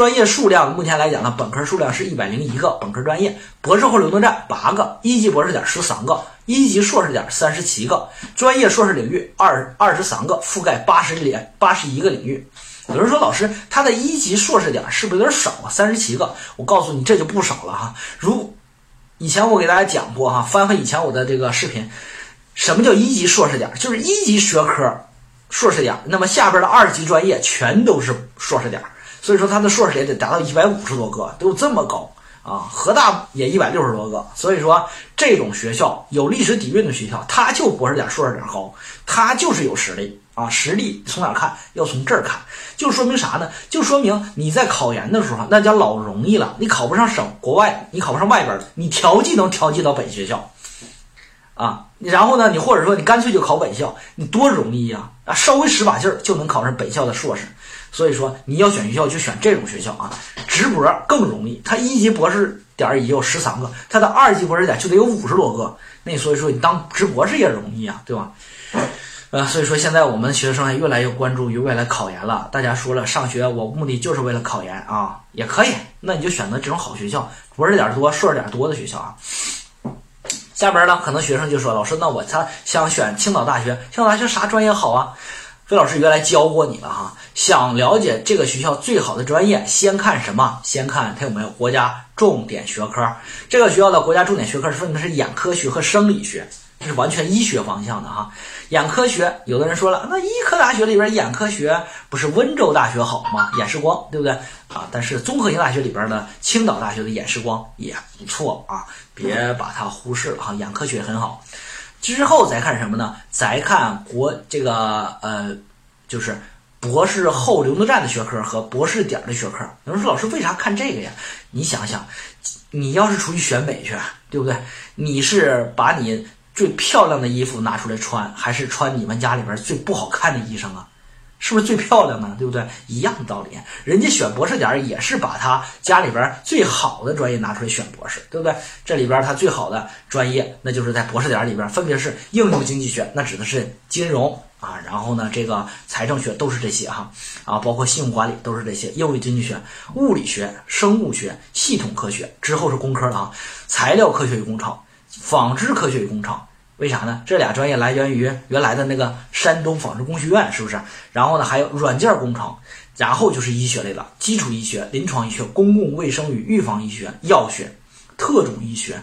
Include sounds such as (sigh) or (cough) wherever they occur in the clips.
专业数量目前来讲呢，本科数量是一百零一个本科专业，博士后流动站八个，一级博士点十三个，一级硕士点三十七个，专业硕士领域二二十三个，覆盖八十点八十一个领域。有人说老师，他的一级硕士点是不是有点少啊？三十七个，我告诉你这就不少了哈。如以前我给大家讲过哈，翻翻以前我的这个视频，什么叫一级硕士点？就是一级学科硕士点，那么下边的二级专业全都是硕士点。所以说他的硕士也得达到一百五十多个，都这么高啊！河大也一百六十多个，所以说这种学校有历史底蕴的学校，他就博士点、硕士点高，他就是有实力啊！实力从哪看？要从这儿看，就说明啥呢？就说明你在考研的时候那叫老容易了，你考不上省国外，你考不上外边的，你调剂能调剂到本学校啊！然后呢，你或者说你干脆就考本校，你多容易呀！啊，稍微使把劲儿就能考上本校的硕士。所以说你要选学校就选这种学校啊，直博更容易，它一级博士点儿也有十三个，它的二级博士点就得有五十多个，那所以说你当直博士也容易啊，对吧？呃，所以说现在我们学生也越来越关注于未来考研了。大家说了，上学我目的就是为了考研啊，也可以，那你就选择这种好学校，博士点多、硕士点多的学校啊。下边呢，可能学生就说，老师，那我他想选青岛大学，青岛大学啥专业好啊？费老师原来教过你了哈，想了解这个学校最好的专业，先看什么？先看它有没有国家重点学科。这个学校的国家重点学科是分的是眼科学和生理学，这是完全医学方向的哈。眼科学，有的人说了，那医科大学里边眼科学不是温州大学好吗？眼视光对不对啊？但是综合性大学里边的青岛大学的眼视光也不错啊，别把它忽视了哈，眼科学很好。之后再看什么呢？再看国这个呃，就是博士后流动站的学科和博士点的学科。有人说老师为啥看这个呀？你想想，你要是出去选美去，对不对？你是把你最漂亮的衣服拿出来穿，还是穿你们家里边最不好看的衣裳啊？是不是最漂亮呢？对不对？一样的道理，人家选博士点也是把他家里边最好的专业拿出来选博士，对不对？这里边他最好的专业，那就是在博士点里边，分别是应用经济学，那指的是金融啊，然后呢，这个财政学都是这些哈，啊，包括信用管理都是这些，应用经济学、物理学、生物学、系统科学之后是工科了啊，材料科学与工程、纺织科学与工程。为啥呢？这俩专业来源于原来的那个山东纺织工学院，是不是？然后呢，还有软件工程，然后就是医学类的，基础医学、临床医学、公共卫生与预防医学、药学、特种医学、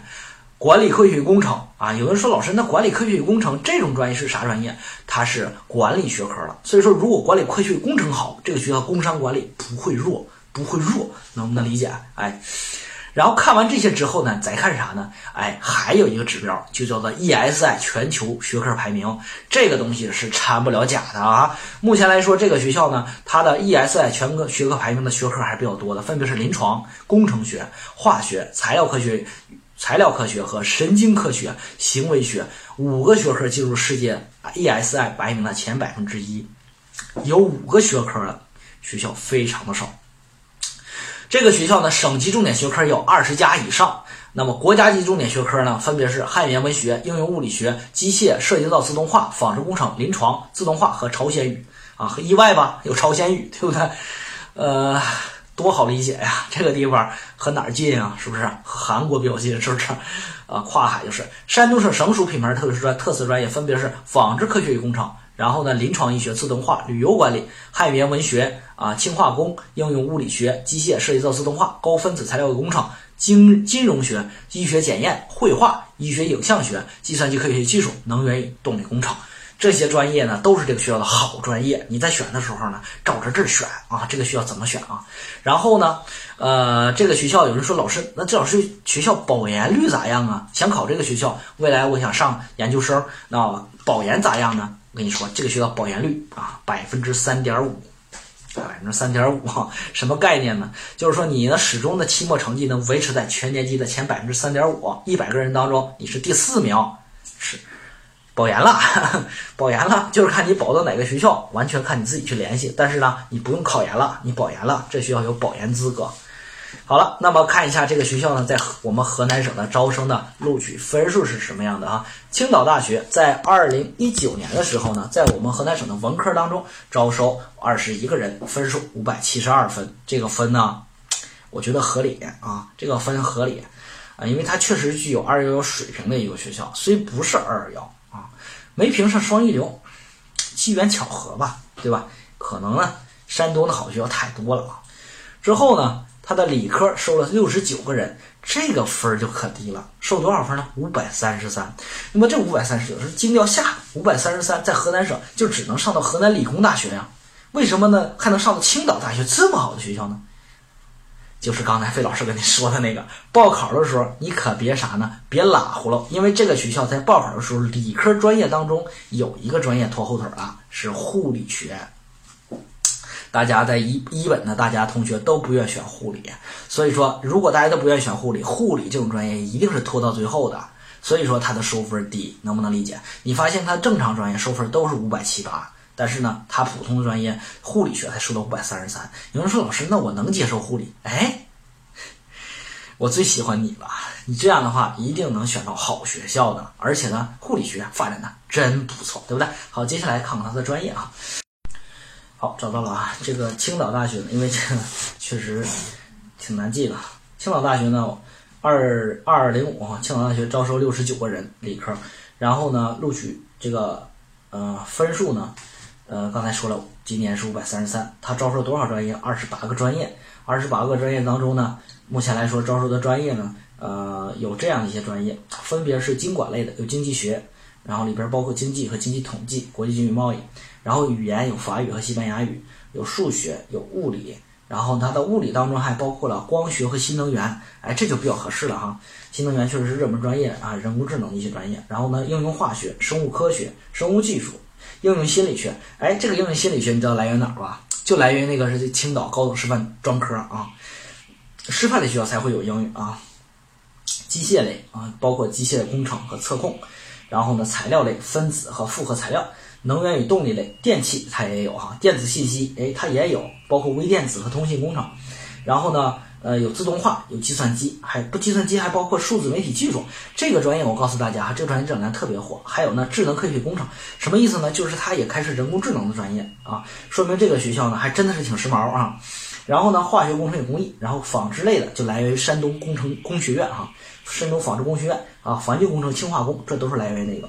管理科学与工程啊。有人说，老师，那管理科学与工程这种专业是啥专业？它是管理学科了。所以说，如果管理科学与工程好，这个学校工商管理不会弱，不会弱，能不能理解？哎。然后看完这些之后呢，再看啥呢？哎，还有一个指标，就叫做 ESI 全球学科排名。这个东西是掺不了假的啊。目前来说，这个学校呢，它的 ESI 全科学科排名的学科还是比较多的，分别是临床、工程学、化学、材料科学、材料科学和神经科学、行为学五个学科进入世界 ESI 排名的前百分之一。有五个学科的学校非常的少。这个学校呢，省级重点学科有二十家以上。那么国家级重点学科呢，分别是汉语言文学、应用物理学、机械、涉及到自动化、纺织工程、临床、自动化和朝鲜语啊，很意外吧？有朝鲜语，对不对？呃，多好理解呀！(laughs) 这个地方和哪儿近啊？是不是和韩国比较近？是不是？啊，跨海就是。山东省省属品牌特殊专特色专业分别是纺织科学与工程。然后呢，临床医学、自动化、旅游管理、汉语言文学啊、轻化工、应用物理学、机械、涉及到自动化、高分子材料工程、金金融学、医学检验、绘画、医学影像学、计算机科学与技术、能源与动力工程这些专业呢，都是这个学校的好专业。你在选的时候呢，照着这儿选啊。这个学校怎么选啊？然后呢，呃，这个学校有人说老师，那这老师学校保研率咋样啊？想考这个学校，未来我想上研究生，那保研咋样呢？我跟你说，这个学校保研率啊，百分之三点五，百分之三点五，什么概念呢？就是说你呢始终的期末成绩能维持在全年级的前百分之三点五，一百个人当中你是第四名，是保研了，(laughs) 保研了，就是看你保到哪个学校，完全看你自己去联系。但是呢，你不用考研了，你保研了，这学校有保研资格。好了，那么看一下这个学校呢，在我们河南省的招生的录取分数是什么样的啊？青岛大学在二零一九年的时候呢，在我们河南省的文科当中招收二十一个人，分数五百七十二分，这个分呢我觉得合理啊，这个分合理啊，因为它确实具有二幺幺水平的一个学校，虽不是二二幺啊，没评上双一流，机缘巧合吧，对吧？可能呢，山东的好学校太多了啊。之后呢，他的理科收了六十九个人，这个分儿就可低了，收多少分呢？五百三十三。那么这五百三十九是精调下五百三十三，在河南省就只能上到河南理工大学呀？为什么呢？还能上到青岛大学这么好的学校呢？就是刚才费老师跟你说的那个，报考的时候你可别啥呢？别拉呼了，因为这个学校在报考的时候，理科专业当中有一个专业拖后腿啊，是护理学。大家在一一本的大家同学都不愿选护理，所以说如果大家都不愿选护理，护理这种专业一定是拖到最后的，所以说它的收分低，能不能理解？你发现它正常专业收分都是五百七八，但是呢，它普通的专业护理学才收到五百三十三。有人说老师，那我能接受护理？哎，我最喜欢你了，你这样的话一定能选到好学校的，而且呢，护理学发展的真不错，对不对？好，接下来看看它的专业啊。好，找到了啊！这个青岛大学呢，因为这个 (laughs) 确实挺难记的。青岛大学呢，二二零五，青岛大学招收六十九个人理科，然后呢，录取这个呃分数呢，呃刚才说了，今年是五百三十三。他招收多少专业？二十八个专业，二十八个专业当中呢，目前来说招收的专业呢，呃有这样一些专业，分别是经管类的，有经济学，然后里边包括经济和经济统计、国际经济贸易。然后语言有法语和西班牙语，有数学，有物理，然后它的物理当中还包括了光学和新能源，哎，这就比较合适了哈。新能源确实是热门专业啊，人工智能的一些专业。然后呢，应用化学、生物科学、生物技术、应用心理学，哎，这个应用心理学你知道来源哪儿吧？就来源于那个是青岛高等师范专科啊，师范类学校才会有英语啊。机械类啊，包括机械工程和测控，然后呢，材料类分子和复合材料。能源与动力类，电气它也有哈，电子信息哎它也有，包括微电子和通信工程。然后呢，呃有自动化，有计算机，还不计算机还包括数字媒体技术。这个专业我告诉大家哈，这个专业这两年特别火。还有呢，智能科学工程什么意思呢？就是它也开设人工智能的专业啊，说明这个学校呢还真的是挺时髦啊。然后呢，化学工程与工艺，然后纺织类的就来源于山东工程工学院哈，山东纺织工学院啊，环境工程、轻化工，这都是来源于那个。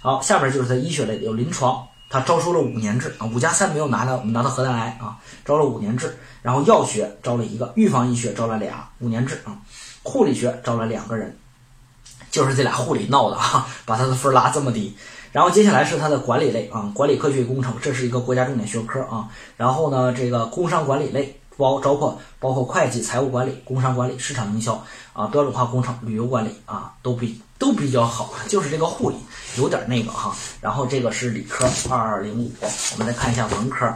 好，下边就是在医学类有临床，他招收了五年制啊，五加三没有拿到，我们拿到河南来啊，招了五年制。然后药学招了一个，预防医学招了俩，五年制啊。护理学招了两个人，就是这俩护理闹的哈，把他的分拉这么低。然后接下来是他的管理类啊，管理科学与工程，这是一个国家重点学科啊。然后呢，这个工商管理类包包括包括会计、财务管理、工商管理、市场营销啊，标准化工程、旅游管理啊，都比都比较好，(laughs) 就是这个护理。有点那个哈，然后这个是理科二二零五，我们再看一下文科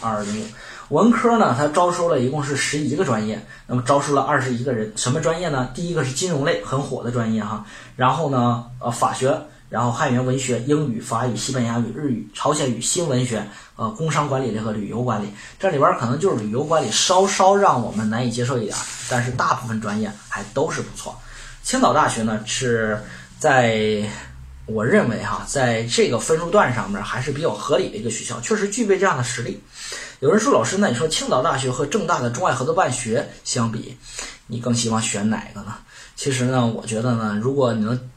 二二零五。文科呢，它招收了一共是十一个专业，那么招收了二十一个人。什么专业呢？第一个是金融类，很火的专业哈。然后呢，呃，法学，然后汉语言文学、英语、法语、西班牙语、日语、朝鲜语、新文学，呃，工商管理类和旅游管理。这里边可能就是旅游管理稍稍让我们难以接受一点，但是大部分专业还都是不错。青岛大学呢是在我认为哈，在这个分数段上面还是比较合理的一个学校，确实具备这样的实力。有人说老师，那你说青岛大学和正大的中外合作办学相比，你更希望选哪个呢？其实呢，我觉得呢，如果你能，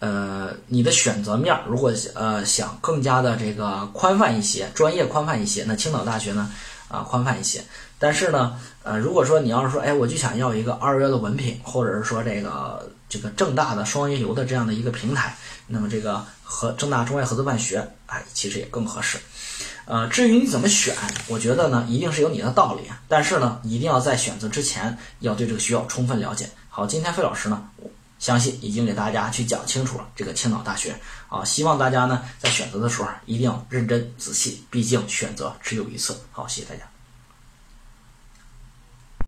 呃，你的选择面如果呃想更加的这个宽泛一些，专业宽泛一些，那青岛大学呢啊宽泛一些。但是呢，呃，如果说你要是说，哎，我就想要一个二幺幺的文凭，或者是说这个这个正大的双一流的这样的一个平台，那么这个和正大中外合作办学，哎，其实也更合适。呃，至于你怎么选，我觉得呢，一定是有你的道理。但是呢，一定要在选择之前，要对这个学校充分了解。好，今天费老师呢，相信已经给大家去讲清楚了这个青岛大学啊，希望大家呢在选择的时候一定要认真仔细，毕竟选择只有一次。好，谢谢大家。